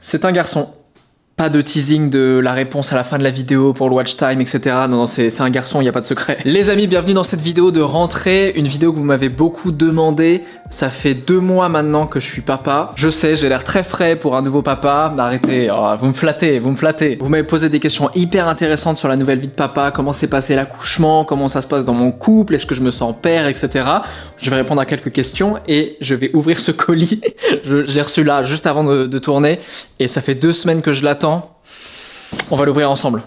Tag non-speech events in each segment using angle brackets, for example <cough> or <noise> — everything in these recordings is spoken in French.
C'est un garçon. Pas de teasing de la réponse à la fin de la vidéo pour le watch time, etc. Non, non, c'est un garçon, il n'y a pas de secret. <laughs> Les amis, bienvenue dans cette vidéo de rentrée, une vidéo que vous m'avez beaucoup demandé. Ça fait deux mois maintenant que je suis papa. Je sais, j'ai l'air très frais pour un nouveau papa. Arrêtez, oh, vous me flattez, vous me flattez. Vous m'avez posé des questions hyper intéressantes sur la nouvelle vie de papa, comment s'est passé l'accouchement, comment ça se passe dans mon couple, est-ce que je me sens père, etc. Je vais répondre à quelques questions et je vais ouvrir ce colis. <laughs> je l'ai reçu là, juste avant de, de tourner. Et ça fait deux semaines que je l'attends. On va l'ouvrir ensemble.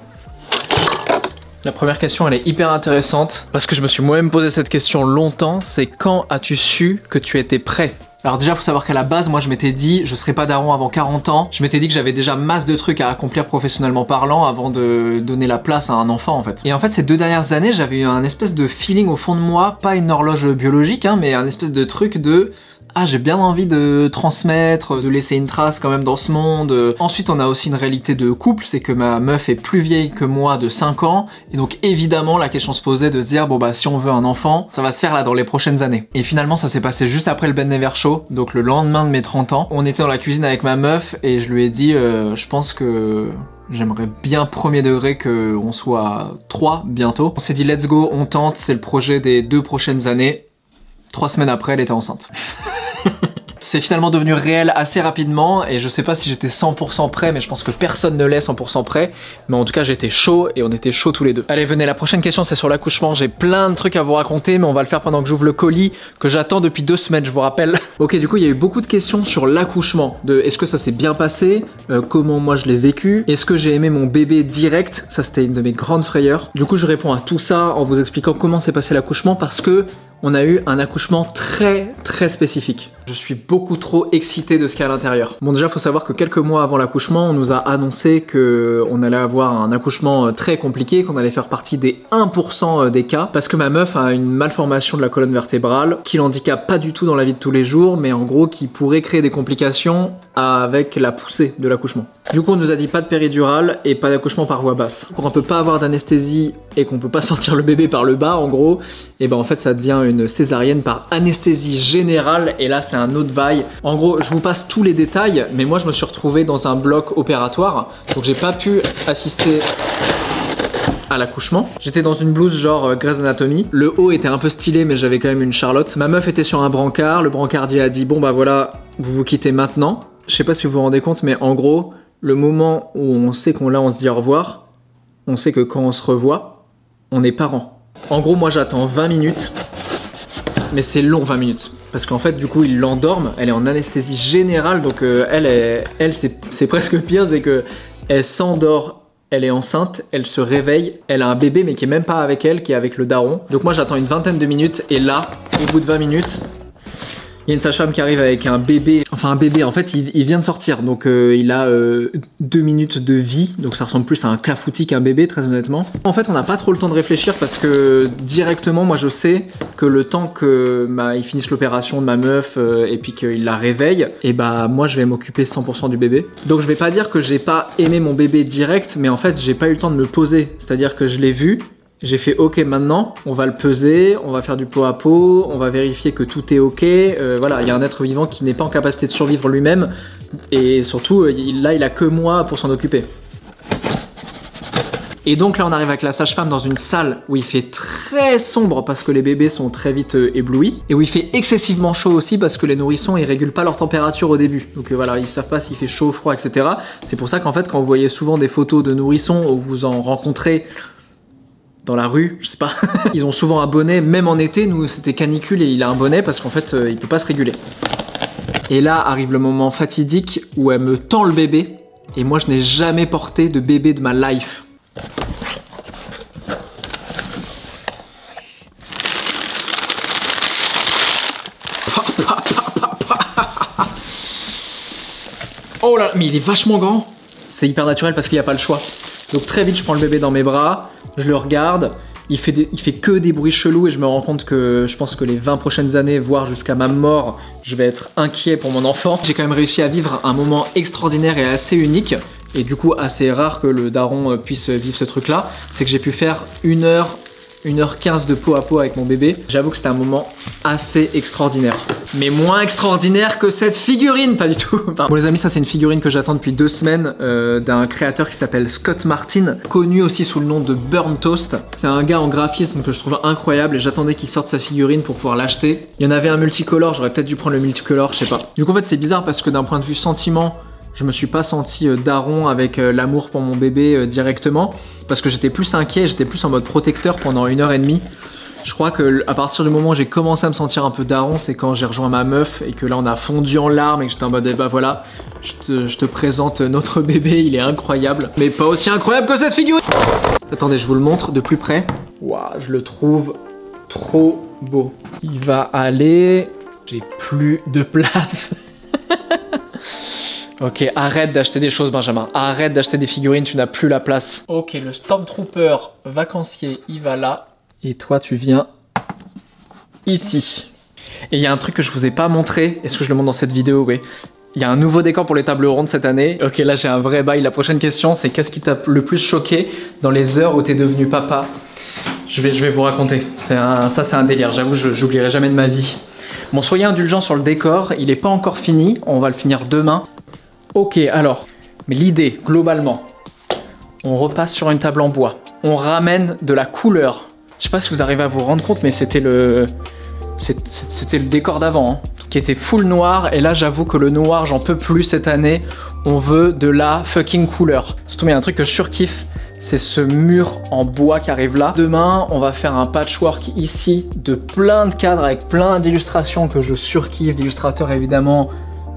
La première question, elle est hyper intéressante parce que je me suis moi-même posé cette question longtemps. C'est quand as-tu su que tu étais prêt? Alors déjà, faut savoir qu'à la base, moi, je m'étais dit, je serais pas daron avant 40 ans. Je m'étais dit que j'avais déjà masse de trucs à accomplir professionnellement parlant avant de donner la place à un enfant, en fait. Et en fait, ces deux dernières années, j'avais eu un espèce de feeling au fond de moi, pas une horloge biologique, hein, mais un espèce de truc de ah j'ai bien envie de transmettre, de laisser une trace quand même dans ce monde. Ensuite on a aussi une réalité de couple, c'est que ma meuf est plus vieille que moi de 5 ans, et donc évidemment la question se posait de se dire bon bah si on veut un enfant, ça va se faire là dans les prochaines années. Et finalement ça s'est passé juste après le Ben Never Show, donc le lendemain de mes 30 ans. On était dans la cuisine avec ma meuf et je lui ai dit euh, je pense que J'aimerais bien premier degré qu'on soit trois bientôt. On s'est dit let's go, on tente, c'est le projet des deux prochaines années. Trois semaines après, elle était enceinte. <laughs> c'est finalement devenu réel assez rapidement et je sais pas si j'étais 100% prêt mais je pense que personne ne l'est 100% prêt mais en tout cas j'étais chaud et on était chaud tous les deux. Allez venez la prochaine question c'est sur l'accouchement j'ai plein de trucs à vous raconter mais on va le faire pendant que j'ouvre le colis que j'attends depuis deux semaines je vous rappelle. <laughs> ok du coup il y a eu beaucoup de questions sur l'accouchement de est-ce que ça s'est bien passé? Euh, comment moi je l'ai vécu? Est-ce que j'ai aimé mon bébé direct? Ça c'était une de mes grandes frayeurs. Du coup je réponds à tout ça en vous expliquant comment s'est passé l'accouchement parce que on a eu un accouchement très très spécifique. Je suis beaucoup trop excité de ce qu'il y a à l'intérieur. Bon déjà faut savoir que quelques mois avant l'accouchement, on nous a annoncé que on allait avoir un accouchement euh, très compliqué, qu'on allait faire partie des 1% euh, des cas, parce que ma meuf a une malformation de la colonne vertébrale qui l'handicape pas du tout dans la vie de tous les jours, mais en gros qui pourrait créer des complications avec la poussée de l'accouchement. Du coup on nous a dit pas de péridurale et pas d'accouchement par voie basse. Pour on peut pas avoir d'anesthésie et qu'on peut pas sortir le bébé par le bas en gros, et ben en fait ça devient une césarienne par anesthésie générale et là c'est un autre bail. En gros, je vous passe tous les détails, mais moi je me suis retrouvé dans un bloc opératoire, donc j'ai pas pu assister à l'accouchement. J'étais dans une blouse genre euh, Grey's Anatomy. Le haut était un peu stylé, mais j'avais quand même une Charlotte. Ma meuf était sur un brancard. Le brancardier a dit Bon, bah voilà, vous vous quittez maintenant. Je sais pas si vous vous rendez compte, mais en gros, le moment où on sait qu'on l'a, on se dit au revoir, on sait que quand on se revoit, on est parents. En gros, moi j'attends 20 minutes mais c'est long 20 minutes. Parce qu'en fait, du coup, ils l'endorment, elle est en anesthésie générale, donc euh, elle, elle c'est presque pire, c'est que elle s'endort, elle est enceinte, elle se réveille, elle a un bébé, mais qui est même pas avec elle, qui est avec le daron. Donc moi, j'attends une vingtaine de minutes, et là, au bout de 20 minutes, il y a une sage-femme qui arrive avec un bébé, enfin un bébé, en fait il, vient de sortir, donc euh, il a euh, deux minutes de vie, donc ça ressemble plus à un clafoutis qu'un bébé très honnêtement. En fait on n'a pas trop le temps de réfléchir parce que directement moi je sais que le temps que bah, il finisse l'opération de ma meuf euh, et puis qu'il la réveille, et bah moi je vais m'occuper 100% du bébé. Donc je vais pas dire que j'ai pas aimé mon bébé direct, mais en fait j'ai pas eu le temps de me poser, c'est-à-dire que je l'ai vu, j'ai fait OK maintenant, on va le peser, on va faire du pot à pot, on va vérifier que tout est OK. Euh, voilà, il y a un être vivant qui n'est pas en capacité de survivre lui-même et surtout euh, là il a que moi pour s'en occuper. Et donc là on arrive avec la sage-femme dans une salle où il fait très sombre parce que les bébés sont très vite euh, éblouis et où il fait excessivement chaud aussi parce que les nourrissons ils régulent pas leur température au début. Donc voilà, ils savent pas s'il fait chaud, froid, etc. C'est pour ça qu'en fait quand vous voyez souvent des photos de nourrissons où vous en rencontrez dans la rue, je sais pas. <laughs> Ils ont souvent un bonnet, même en été, nous c'était canicule et il a un bonnet parce qu'en fait euh, il peut pas se réguler. Et là arrive le moment fatidique où elle me tend le bébé et moi je n'ai jamais porté de bébé de ma life. Oh là, mais il est vachement grand. C'est hyper naturel parce qu'il n'y a pas le choix. Donc très vite, je prends le bébé dans mes bras, je le regarde. Il fait, fait que des bruits chelous et je me rends compte que je pense que les 20 prochaines années, voire jusqu'à ma mort, je vais être inquiet pour mon enfant. J'ai quand même réussi à vivre un moment extraordinaire et assez unique. Et du coup, assez rare que le daron euh, puisse vivre ce truc-là. C'est que j'ai pu faire une heure 1h15 de peau à peau avec mon bébé. J'avoue que c'était un moment assez extraordinaire. Mais moins extraordinaire que cette figurine, pas du tout. <laughs> Bon les amis, ça c'est une figurine que j'attends depuis deux semaines euh, d'un créateur qui s'appelle Scott Martin, connu aussi sous le nom de Burn Toast. C'est un gars en graphisme que je trouve incroyable et j'attendais qu'il sorte sa figurine pour pouvoir l'acheter. Il y en avait un multicolore, j'aurais peut-être dû prendre le multicolore, je sais pas. Du coup en fait c'est bizarre parce que d'un point de vue sentiment, je me suis pas senti euh, daron avec euh, l'amour pour mon bébé euh, directement parce que j'étais plus inquiet, j'étais plus en mode protecteur pendant une heure et demie. Je crois que à partir du moment où j'ai commencé à me sentir un peu daron, c'est quand j'ai rejoint ma meuf et que là on a fondu en larmes et que j'étais en mode bah voilà, je te, présente notre <laughs> bébé, il est incroyable, mais pas aussi incroyable que cette figurine. Attendez, je vous le montre de plus près. Waouh, je le trouve trop beau. Il va aller. J'ai plus de <laughs> place. Ok, arrête d'acheter des choses, Benjamin. Arrête d'acheter des figurines, tu n'as plus la place. Ok, le Stormtrooper vacancier, il va là. Et toi, tu viens ici. Et il y a un truc que je vous ai pas montré. Est-ce que je le montre dans cette vidéo? Oui. Il y a un nouveau décor pour les tables rondes cette année. Ok, là j'ai un vrai bail. La prochaine question, c'est qu'est-ce qui t'a le plus choqué dans les heures où t'es devenu papa? Je vais, je vais vous raconter. Un, ça, c'est un délire. J'avoue, je j'oublierai jamais de ma vie. Bon, soyez indulgents sur le décor. Il n'est pas encore fini. On va le finir demain. Ok, alors, mais l'idée, globalement, on repasse sur une table en bois. On ramène de la couleur. Je sais pas si vous arrivez à vous rendre compte, mais c'était le, c'était le décor d'avant, hein, qui était full noir. Et là, j'avoue que le noir, j'en peux plus cette année. On veut de la fucking couleur. Surtout, il y a un truc que je surkiffe. C'est ce mur en bois qui arrive là. Demain, on va faire un patchwork ici de plein de cadres avec plein d'illustrations que je surkiffe, d'illustrateurs évidemment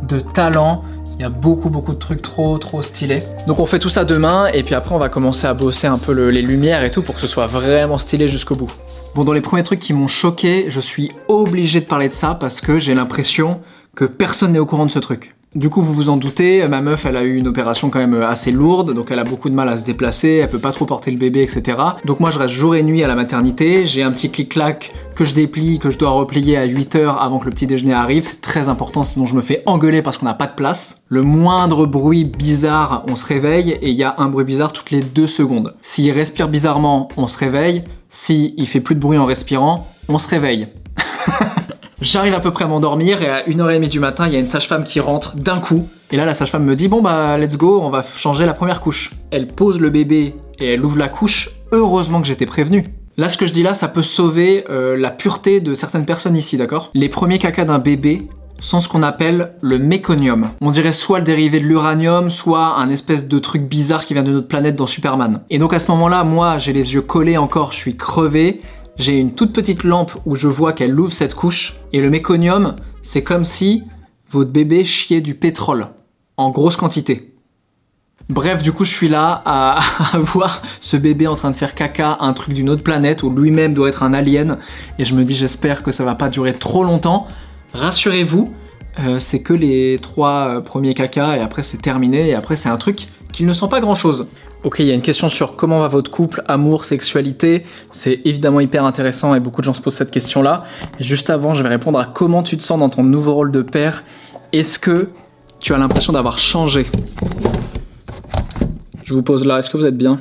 de talent. Il y a beaucoup beaucoup de trucs trop trop stylés. Donc on fait tout ça demain et puis après on va commencer à bosser un peu le- les lumières et tout pour que ce soit vraiment stylé jusqu'au bout. Bon dans les premiers trucs qui m'ont choqué, je suis obligé de parler de ça parce que j'ai l'impression que personne n'est au courant de ce truc. Du coup, vous vous en doutez, ma meuf, elle a eu une opération quand même assez lourde, donc elle a beaucoup de mal à se déplacer, elle peut pas trop porter le bébé, etc. Donc moi, je reste jour et nuit à la maternité, j'ai un petit clic-clac que je déplie, que je dois replier à 8 heures avant que le petit déjeuner arrive, c'est très important, sinon je me fais engueuler parce qu'on n'a pas de place. Le moindre bruit bizarre, on se réveille, et il y a un bruit bizarre toutes les deux secondes. S'il respire bizarrement, on se réveille, s'il fait plus de bruit en respirant, on se réveille. <laughs> J'arrive à peu près à m'endormir et à 1h30 du matin, il y a une sage-femme qui rentre d'un coup. Et là, la sage-femme me dit Bon, bah, let's go, on va changer la première couche. Elle pose le bébé et elle ouvre la couche. Heureusement que j'étais prévenu. Là, ce que je dis là, ça peut sauver euh, la pureté de certaines personnes ici, d'accord? Les premiers cacas d'un bébé sont ce qu'on appelle le méconium. On dirait soit le dérivé de l'uranium, soit un espèce de truc bizarre qui vient de notre planète dans Superman. Et donc à ce moment-là, moi, j'ai les yeux collés encore, je suis crevé. J'ai une toute petite lampe où je vois qu'elle ouvre cette couche. Et le méconium, c'est comme si votre bébé chiait du pétrole en grosse quantité. Bref, du coup, je suis là à, <laughs> voir ce bébé en train de faire caca, un truc d'une autre planète où lui-même doit être un alien. Et je me dis, j'espère que ça va pas durer trop longtemps. Rassurez-vous, euh, c'est que les trois euh, premiers caca et après c'est terminé. Et après, c'est un truc qu'il ne sent pas grand-chose. Ok, il y a une question sur comment va votre couple, amour, sexualité. C'est évidemment hyper intéressant et beaucoup de gens se posent cette question-là. Juste avant, je vais répondre à comment tu te sens dans ton nouveau rôle de père. Est-ce que tu as l'impression d'avoir changé? Je vous pose là, est-ce que vous êtes bien?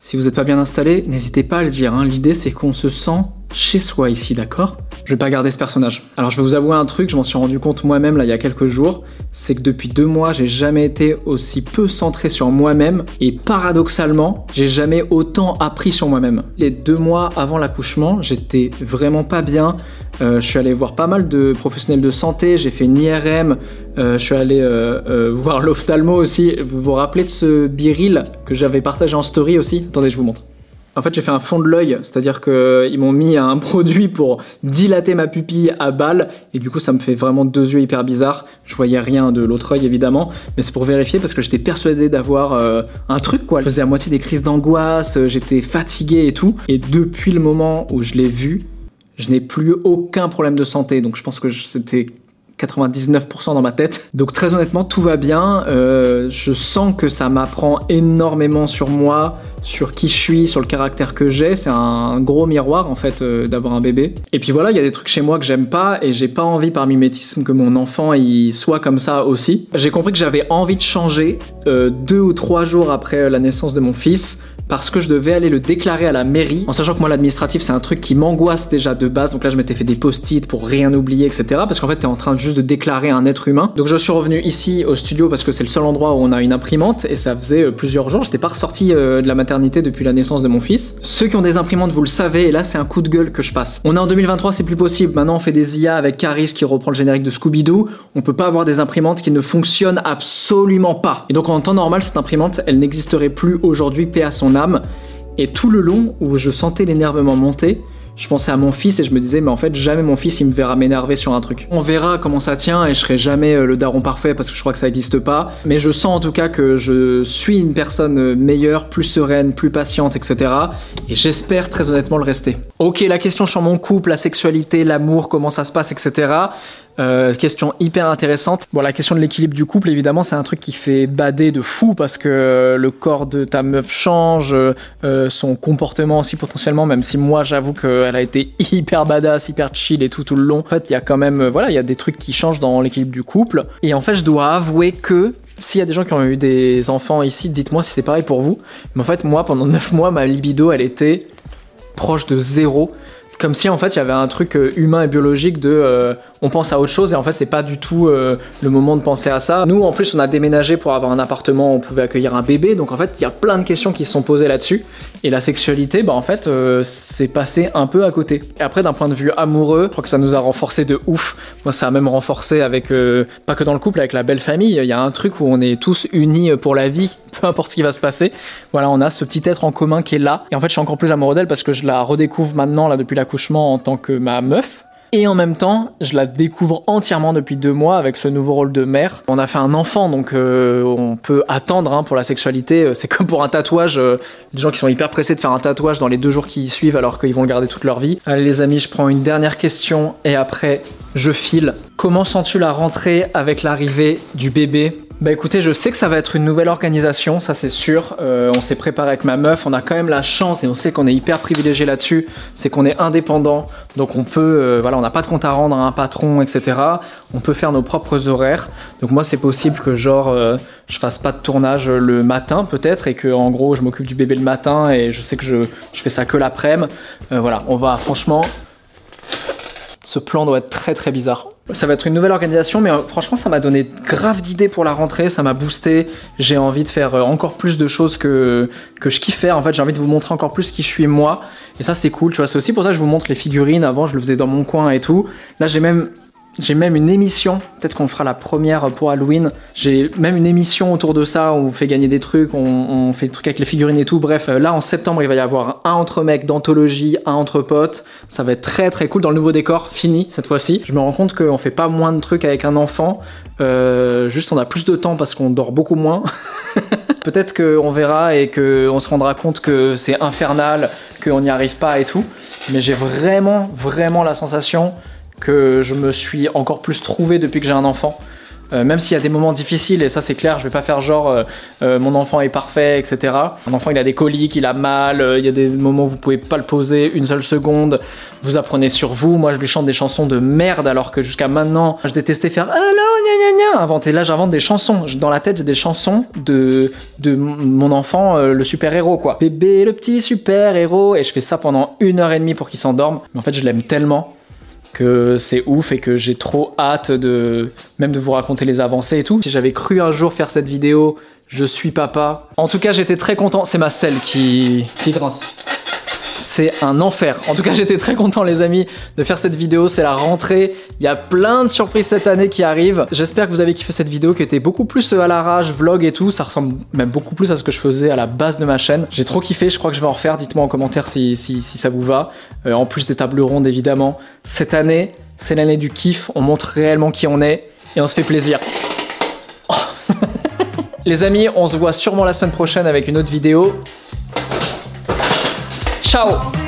Si vous n'êtes pas bien installé, n'hésitez pas à le dire. hein. L'idée, c'est qu'on se sent chez soi ici, d'accord? Je vais pas garder ce personnage. Alors, je vais vous avouer un truc, je m'en suis rendu compte moi-même là il y a quelques jours. C'est que depuis deux mois, j'ai jamais été aussi peu centré sur moi-même et paradoxalement, j'ai jamais autant appris sur moi-même. Les deux mois avant l'accouchement, j'étais vraiment pas bien. Euh, je suis allé voir pas mal de professionnels de santé, j'ai fait une IRM, euh, je suis allé euh, voir <laughs> l'ophtalmo aussi. Vous vous rappelez de ce biril que j'avais partagé en story aussi? Attendez, je vous montre. En fait, j'ai fait un fond de l'œil, c'est-à-dire qu'ils m'ont mis un <laughs> produit pour dilater ma pupille à balle, et du coup, ça me fait vraiment deux yeux hyper bizarres. Je voyais rien de l'autre œil, évidemment, mais c'est pour vérifier parce que j'étais persuadé d'avoir euh, un truc, quoi. Je faisais à moitié des crises d'angoisse, euh, j'étais fatigué et tout, et depuis le moment où je l'ai vu, je n'ai plus aucun problème de santé, donc je pense que c'était 99% dans ma tête. Donc très honnêtement, tout va bien. Euh, je sens que ça m'apprend énormément sur moi, sur qui je suis, sur le caractère que j'ai. C'est un gros miroir en fait euh, d'avoir un bébé. Et puis voilà, il y a des trucs chez moi que j'aime pas et j'ai pas envie par mimétisme que mon enfant il soit comme ça aussi. J'ai compris que j'avais envie de changer euh, deux ou trois jours après la naissance de mon fils parce que je devais aller le déclarer à la mairie, en sachant que moi l'administratif c'est un truc qui m'angoisse déjà de base, donc là je m'étais fait des post-it pour rien oublier, etc. Parce qu'en fait t'es en train juste de déclarer un être humain. Donc je suis revenu ici au studio parce que c'est le seul endroit où on a une imprimante et ça faisait euh, plusieurs jours, j'étais pas ressorti euh, de la maternité depuis la naissance de mon fils. Ceux qui ont des imprimantes vous le savez, et là c'est un coup de gueule que je passe. On est en 2023, c'est plus possible, maintenant on fait des IA avec Caris qui reprend le générique de Scooby-Doo, on peut pas avoir des imprimantes qui ne fonctionnent absolument pas. Et donc en temps normal cette imprimante elle n'existerait plus aujourd'hui, paix à son Et tout le long où je sentais l'énervement monter, je pensais à mon fils et je me disais mais en fait jamais mon fils il me verra m'énerver sur un truc. On verra comment ça tient et je serai jamais euh, le daron parfait parce que je crois que ça n'existe pas. Mais je sens en tout cas que je suis une personne meilleure, plus sereine, plus patiente, etc. Et j'espère très honnêtement le rester. Ok, la question sur mon couple, la sexualité, l'amour, comment ça se passe, etc. Euh, question hyper intéressante. Bon, la question de l'équilibre du couple, évidemment, c'est un truc qui fait bader de fou parce que euh, le corps de ta meuf change, euh, son comportement aussi potentiellement, même si moi j'avoue qu'elle a été <laughs> hyper badass, hyper chill et tout tout le long. En fait, il y a quand même, voilà, il y a des trucs qui changent dans l'équilibre du couple. Et en fait, je dois avouer que s'il y a des gens qui ont eu des enfants ici, dites-moi si c'est pareil pour vous. Mais en fait, moi, pendant 9 mois, ma libido, elle était proche de zéro comme si en fait il y avait un truc euh, humain et biologique de euh, on pense à autre chose et en fait c'est pas du tout euh, le moment de penser à ça. Nous en plus on a déménagé pour avoir un appartement, où on pouvait accueillir un bébé donc en fait il y a plein de questions qui se sont posées là-dessus et la sexualité bah en fait c'est passé un peu à côté. Et après d'un point de vue amoureux, je crois que ça nous a renforcé de ouf. Moi ça a même renforcé avec pas que dans le couple avec la belle famille, il y a un truc où on est tous unis pour la vie, <laughs> peu importe ce qui va se passer. Voilà, on a ce petit être en commun qui est là et en fait je suis encore plus amoureux d'elle parce que je la redécouvre maintenant là depuis la en tant que ma meuf. Et en même temps, je la découvre entièrement depuis deux mois avec ce nouveau rôle de mère. On a fait un enfant, donc euh, on peut attendre hein, pour la sexualité. Euh, c'est <laughs> comme pour un tatouage. Euh, des gens qui sont hyper pressés de faire un tatouage dans les deux jours qui suivent alors qu'ils vont le garder toute leur vie. Allez les amis, je prends une dernière question et après je file. Comment sens-tu la rentrée avec l'arrivée du bébé? Bah écoutez, je sais que ça va être une nouvelle organisation, ça c'est sûr. Euh, on s'est préparé avec ma meuf, on a quand même la chance et on sait qu'on est hyper privilégié là-dessus, c'est qu'on est indépendant, donc on peut, euh, voilà, on n'a pas de compte à rendre à un patron, etc. On peut faire nos propres horaires. Donc moi c'est possible que genre euh, je fasse pas de tournage le matin peut-être et que en gros je m'occupe du bébé le matin et je sais que je, je fais ça que l'après-midi. voilà, on va franchement ce plan doit être très très bizarre. Ça va être une nouvelle organisation, mais euh, franchement, ça m'a donné grave d'idées pour la rentrée, ça m'a boosté. J'ai envie de faire euh, encore plus de choses que, je kiffe faire. En fait, j'ai envie de vous montrer encore plus qui je suis moi. Et ça, c'est cool, tu vois. C'est aussi pour ça que je vous montre les figurines. Avant, je le faisais dans mon coin et tout. Là, j'ai même j'ai même une émission, peut-être qu'on fera la première pour Halloween. J'ai même une émission autour de ça où on fait gagner des trucs, on, fait des trucs avec les figurines et tout. Bref, euh, là en septembre, il va y avoir un entre mecs d'anthologie, un entre potes. Ça va être très très cool dans le nouveau décor, fini cette fois-ci. Je me rends compte qu'on fait pas moins de trucs avec un enfant, euh, juste on a plus de temps parce qu'on dort beaucoup moins. <laughs> peut-être qu'on verra et qu'on se rendra compte que c'est infernal, qu'on n'y arrive pas et tout. Mais j'ai vraiment, vraiment la sensation que je me suis encore plus trouvé depuis que j'ai un enfant. Euh, même s'il y a des moments difficiles, et ça c'est clair, je vais pas faire genre euh, euh, mon enfant est parfait, etc. Un enfant il a des coliques, il a mal, il y a des moments où vous pouvez pas le poser une seule seconde, vous apprenez sur vous. Moi je lui chante des chansons de merde alors que jusqu'à maintenant je détestais faire alors gna gna gna inventer. Là j'invente des chansons. Dans la tête j'ai des chansons de, de mon enfant, le super héros quoi. Bébé le petit super héros, et je fais ça pendant une heure et demie pour qu'il s'endorme. Mais en fait je l'aime tellement que c'est ouf et que j'ai trop hâte de même de vous raconter les avancées et tout. Si j'avais cru un jour faire cette vidéo, je suis papa. En tout cas, j'étais très content. C'est ma selle qui qui grince c'est un enfer. En tout cas, j'étais très content, les amis, de faire cette vidéo. C'est la rentrée. Il y a plein de surprises cette année qui arrivent. J'espère que vous avez kiffé cette vidéo qui était beaucoup plus euh, à la rage, vlog et tout. Ça ressemble même beaucoup plus à ce que je faisais à la base de ma chaîne. J'ai trop kiffé. Je crois que je vais en refaire. Dites-moi en commentaire si, ça vous va. Euh, en plus des tables rondes, évidemment. Cette année, c'est l'année du kiff. On montre réellement qui on est et on se fait plaisir. <laughs> Les amis, on se voit sûrement la semaine prochaine avec une autre vidéo. Ciao